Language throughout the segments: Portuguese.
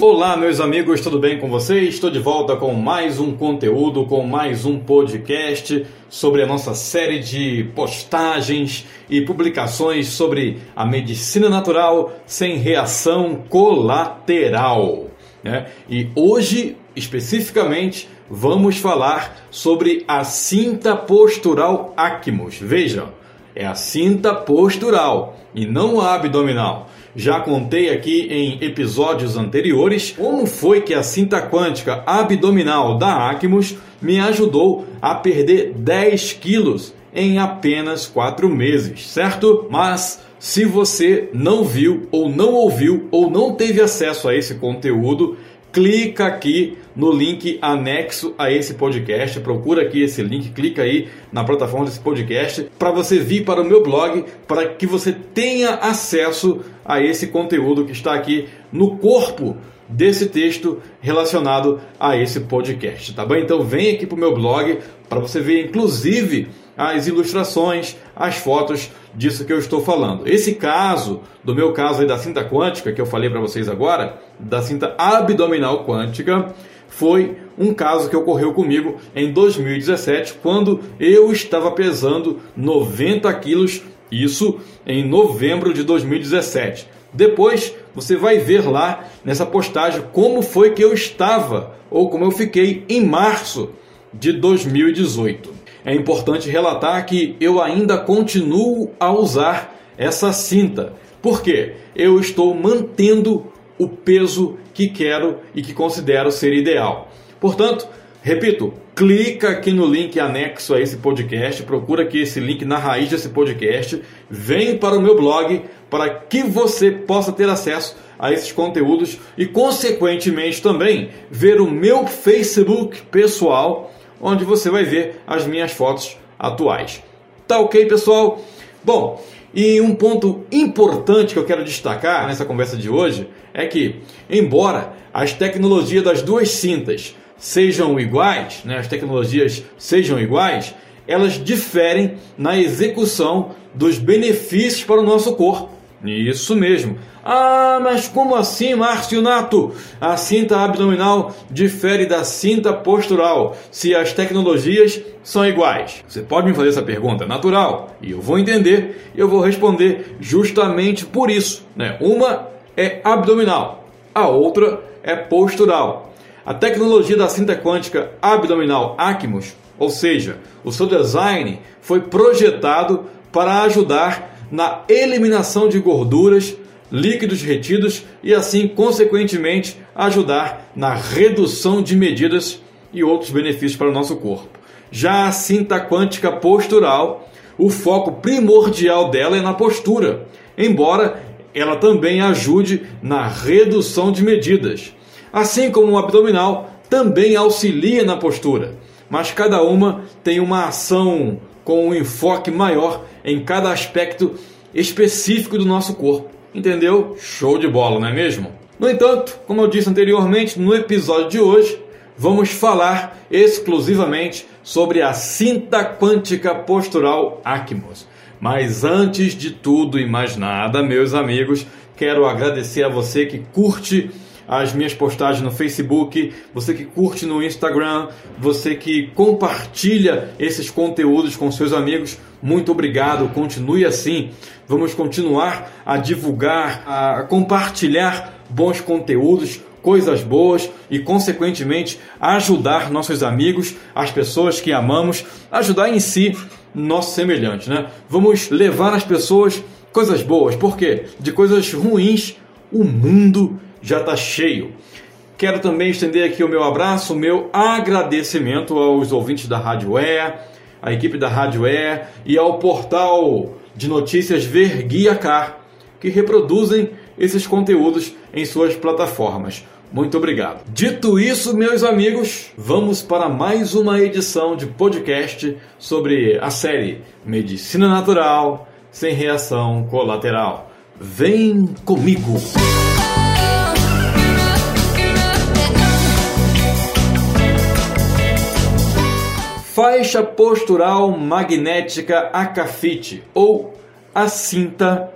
Olá, meus amigos, tudo bem com vocês? Estou de volta com mais um conteúdo, com mais um podcast sobre a nossa série de postagens e publicações sobre a medicina natural sem reação colateral. Né? E hoje, especificamente, vamos falar sobre a cinta postural Acmos. Vejam, é a cinta postural e não a abdominal. Já contei aqui em episódios anteriores como foi que a cinta quântica abdominal da Acmos me ajudou a perder 10 quilos em apenas 4 meses, certo? Mas se você não viu ou não ouviu ou não teve acesso a esse conteúdo, clica aqui no link anexo a esse podcast. Procura aqui esse link, clica aí na plataforma desse podcast para você vir para o meu blog, para que você tenha acesso a esse conteúdo que está aqui no corpo desse texto relacionado a esse podcast, tá bom? Então vem aqui para o meu blog para você ver inclusive as ilustrações, as fotos disso que eu estou falando. Esse caso, do meu caso aí da cinta quântica, que eu falei para vocês agora, da cinta abdominal quântica, foi um caso que ocorreu comigo em 2017, quando eu estava pesando 90 quilos, isso em novembro de 2017. Depois você vai ver lá nessa postagem como foi que eu estava ou como eu fiquei em março de 2018 é importante relatar que eu ainda continuo a usar essa cinta. porque Eu estou mantendo o peso que quero e que considero ser ideal. Portanto, repito, clica aqui no link anexo a esse podcast, procura aqui esse link na raiz desse podcast, vem para o meu blog para que você possa ter acesso a esses conteúdos e, consequentemente, também ver o meu Facebook pessoal onde você vai ver as minhas fotos atuais. Tá ok, pessoal? Bom, e um ponto importante que eu quero destacar nessa conversa de hoje é que, embora as tecnologias das duas cintas sejam iguais, né, as tecnologias sejam iguais, elas diferem na execução dos benefícios para o nosso corpo. Isso mesmo. Ah, mas como assim, Márcio Nato? A cinta abdominal difere da cinta postural se as tecnologias são iguais? Você pode me fazer essa pergunta natural e eu vou entender e eu vou responder justamente por isso. Né? Uma é abdominal, a outra é postural. A tecnologia da cinta quântica abdominal Acmos, ou seja, o seu design foi projetado para ajudar na eliminação de gorduras, líquidos retidos e assim, consequentemente, ajudar na redução de medidas e outros benefícios para o nosso corpo. Já a cinta quântica postural, o foco primordial dela é na postura, embora ela também ajude na redução de medidas. Assim como o abdominal também auxilia na postura, mas cada uma tem uma ação com um enfoque maior em cada aspecto específico do nosso corpo. Entendeu? Show de bola, não é mesmo? No entanto, como eu disse anteriormente, no episódio de hoje vamos falar exclusivamente sobre a cinta quântica postural Acmos. Mas antes de tudo e mais nada, meus amigos, quero agradecer a você que curte as minhas postagens no Facebook, você que curte no Instagram, você que compartilha esses conteúdos com seus amigos. Muito obrigado, continue assim. Vamos continuar a divulgar, a compartilhar bons conteúdos, coisas boas e, consequentemente, ajudar nossos amigos, as pessoas que amamos, ajudar em si nosso semelhante, né? Vamos levar às pessoas coisas boas, porque de coisas ruins o mundo já está cheio. Quero também estender aqui o meu abraço, o meu agradecimento aos ouvintes da Rádio E, à equipe da Rádio E e ao portal de notícias Verguia Car, que reproduzem esses conteúdos em suas plataformas. Muito obrigado. Dito isso, meus amigos, vamos para mais uma edição de podcast sobre a série Medicina Natural sem reação colateral. Vem comigo! Faixa postural magnética Acafite ou a cinta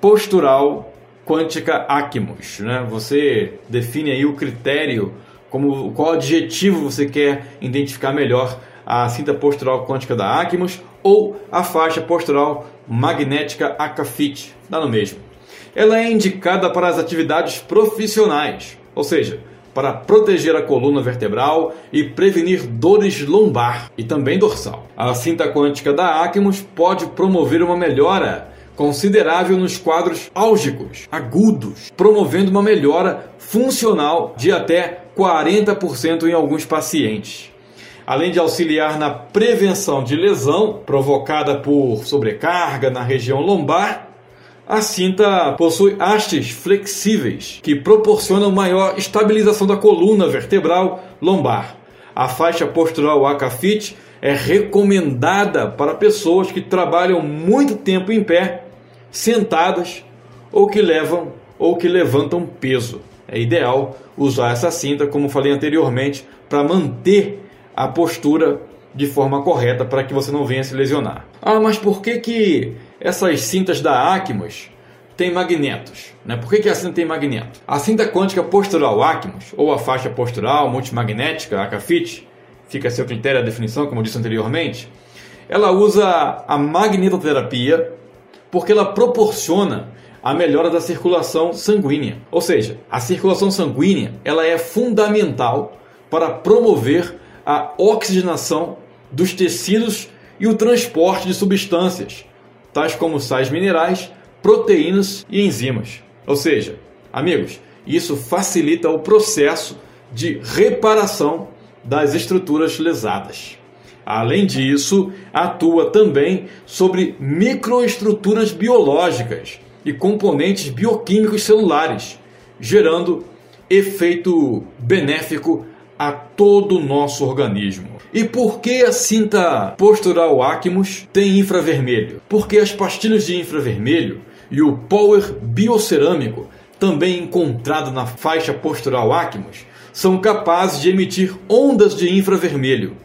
postural quântica Acmos. Né? Você define aí o critério, como qual adjetivo você quer identificar melhor a cinta postural quântica da Acmos ou a faixa postural magnética Acafit, dá no mesmo. Ela é indicada para as atividades profissionais, ou seja, para proteger a coluna vertebral e prevenir dores lombar e também dorsal. A cinta quântica da Acmos pode promover uma melhora considerável nos quadros álgicos, agudos, promovendo uma melhora funcional de até 40% em alguns pacientes. Além de auxiliar na prevenção de lesão provocada por sobrecarga na região lombar, a cinta possui hastes flexíveis que proporcionam maior estabilização da coluna vertebral lombar. A faixa postural ACAFIT é recomendada para pessoas que trabalham muito tempo em pé, sentadas ou que levam ou que levantam peso. É ideal usar essa cinta, como falei anteriormente, para manter a postura de forma correta para que você não venha se lesionar. Ah, mas por que que essas cintas da Acmos têm magnetos. Né? Por que, que a cinta tem magneto? A cinta quântica postural Acmos, ou a faixa postural multimagnética ACAFIT, fica a seu critério a definição, como eu disse anteriormente, ela usa a magnetoterapia porque ela proporciona a melhora da circulação sanguínea. Ou seja, a circulação sanguínea ela é fundamental para promover a oxigenação dos tecidos e o transporte de substâncias, tais como sais minerais, proteínas e enzimas. Ou seja, amigos, isso facilita o processo de reparação das estruturas lesadas. Além disso, atua também sobre microestruturas biológicas e componentes bioquímicos celulares, gerando efeito benéfico a todo o nosso organismo. E por que a cinta postural Acmos tem infravermelho? Porque as pastilhas de infravermelho e o power biocerâmico, também encontrado na faixa postural Acmos, são capazes de emitir ondas de infravermelho.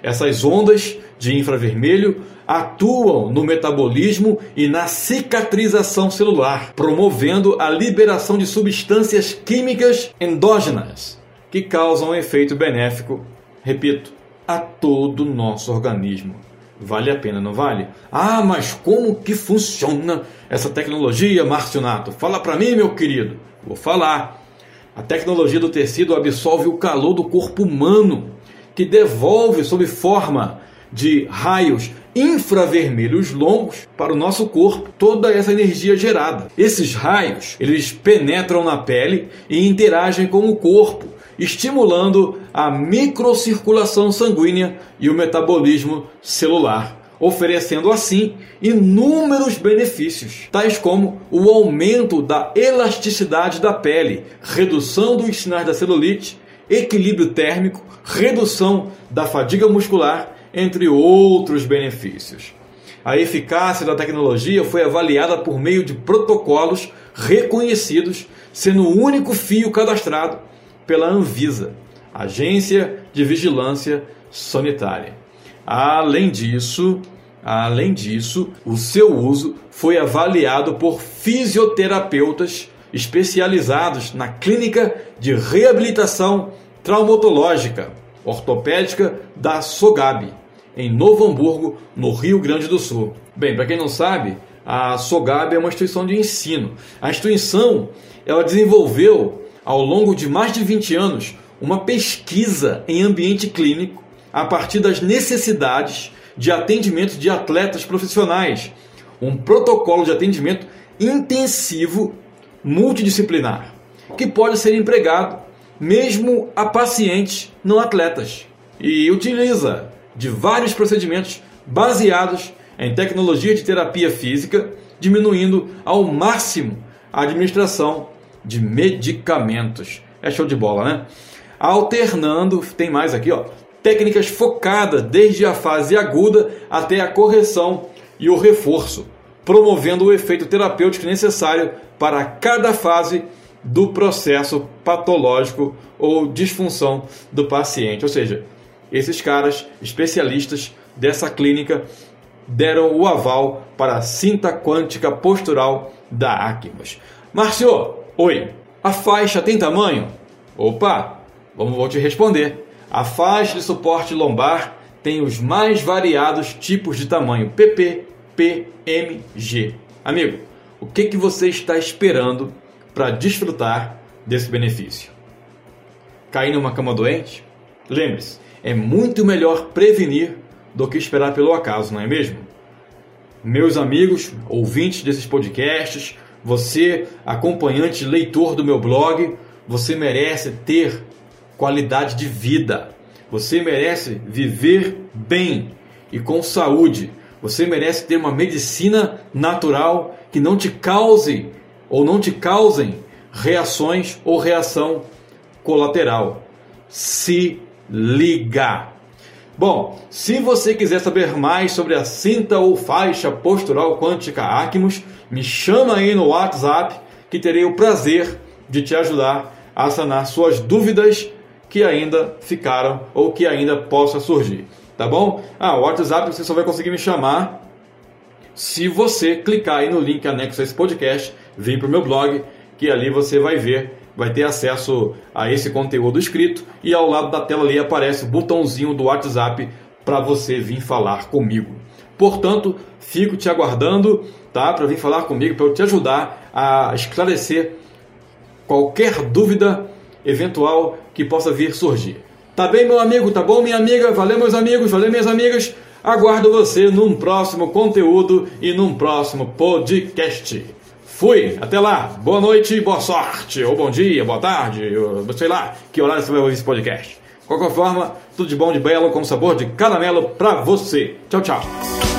Essas ondas de infravermelho atuam no metabolismo e na cicatrização celular, promovendo a liberação de substâncias químicas endógenas que causam um efeito benéfico, repito, a todo o nosso organismo. Vale a pena, não vale? Ah, mas como que funciona essa tecnologia, Márcio Nato? Fala para mim, meu querido. Vou falar. A tecnologia do tecido absorve o calor do corpo humano, que devolve sob forma de raios infravermelhos longos para o nosso corpo toda essa energia gerada. Esses raios, eles penetram na pele e interagem com o corpo, estimulando a microcirculação sanguínea e o metabolismo celular, oferecendo assim inúmeros benefícios, tais como o aumento da elasticidade da pele, redução dos sinais da celulite, equilíbrio térmico, redução da fadiga muscular, entre outros benefícios. A eficácia da tecnologia foi avaliada por meio de protocolos reconhecidos, sendo o único fio cadastrado pela Anvisa, Agência de Vigilância Sanitária. Além disso, além disso, o seu uso foi avaliado por fisioterapeutas especializados na clínica de reabilitação traumatológica ortopédica da Sogab, em Novo Hamburgo, no Rio Grande do Sul. Bem, para quem não sabe, a Sogab é uma instituição de ensino. A instituição ela desenvolveu ao longo de mais de 20 anos, uma pesquisa em ambiente clínico a partir das necessidades de atendimento de atletas profissionais, um protocolo de atendimento intensivo multidisciplinar, que pode ser empregado mesmo a pacientes não atletas e utiliza de vários procedimentos baseados em tecnologia de terapia física, diminuindo ao máximo a administração de medicamentos. É show de bola, né? Alternando, tem mais aqui, ó, técnicas focadas desde a fase aguda até a correção e o reforço, promovendo o efeito terapêutico necessário para cada fase do processo patológico ou disfunção do paciente. Ou seja, esses caras especialistas dessa clínica deram o aval para a cinta quântica postural da Acmos. Márcio, oi, a faixa tem tamanho? Opa, vamos vou te responder. A faixa de suporte lombar tem os mais variados tipos de tamanho PP, P, M, G. Amigo, o que, que você está esperando para desfrutar desse benefício? Cair numa cama doente? Lembre-se, é muito melhor prevenir do que esperar pelo acaso, não é mesmo? Meus amigos, ouvintes desses podcasts, você, acompanhante, leitor do meu blog, você merece ter qualidade de vida. Você merece viver bem e com saúde. Você merece ter uma medicina natural que não te cause ou não te causem reações ou reação colateral. Se liga! Bom, se você quiser saber mais sobre a cinta ou faixa postural quântica Acmos, me chama aí no WhatsApp que terei o prazer de te ajudar a sanar suas dúvidas que ainda ficaram ou que ainda possa surgir. Tá bom? Ah, o WhatsApp você só vai conseguir me chamar se você clicar aí no link anexo a esse podcast, vir para o meu blog, que ali você vai ver, vai ter acesso a esse conteúdo escrito e ao lado da tela ali aparece o botãozinho do WhatsApp para você vir falar comigo. Portanto, fico te aguardando, tá? Para vir falar comigo, para eu te ajudar a esclarecer qualquer dúvida eventual que possa vir surgir. Tá bem, meu amigo? Tá bom, minha amiga? Valeu, meus amigos? Valeu, minhas amigas? Aguardo você num próximo conteúdo e num próximo podcast. Fui, até lá. Boa noite, boa sorte, ou bom dia, boa tarde, ou, sei lá que horário você vai ouvir esse podcast. Qualquer forma, tudo de bom, de belo, com sabor de caramelo pra você. Tchau, tchau.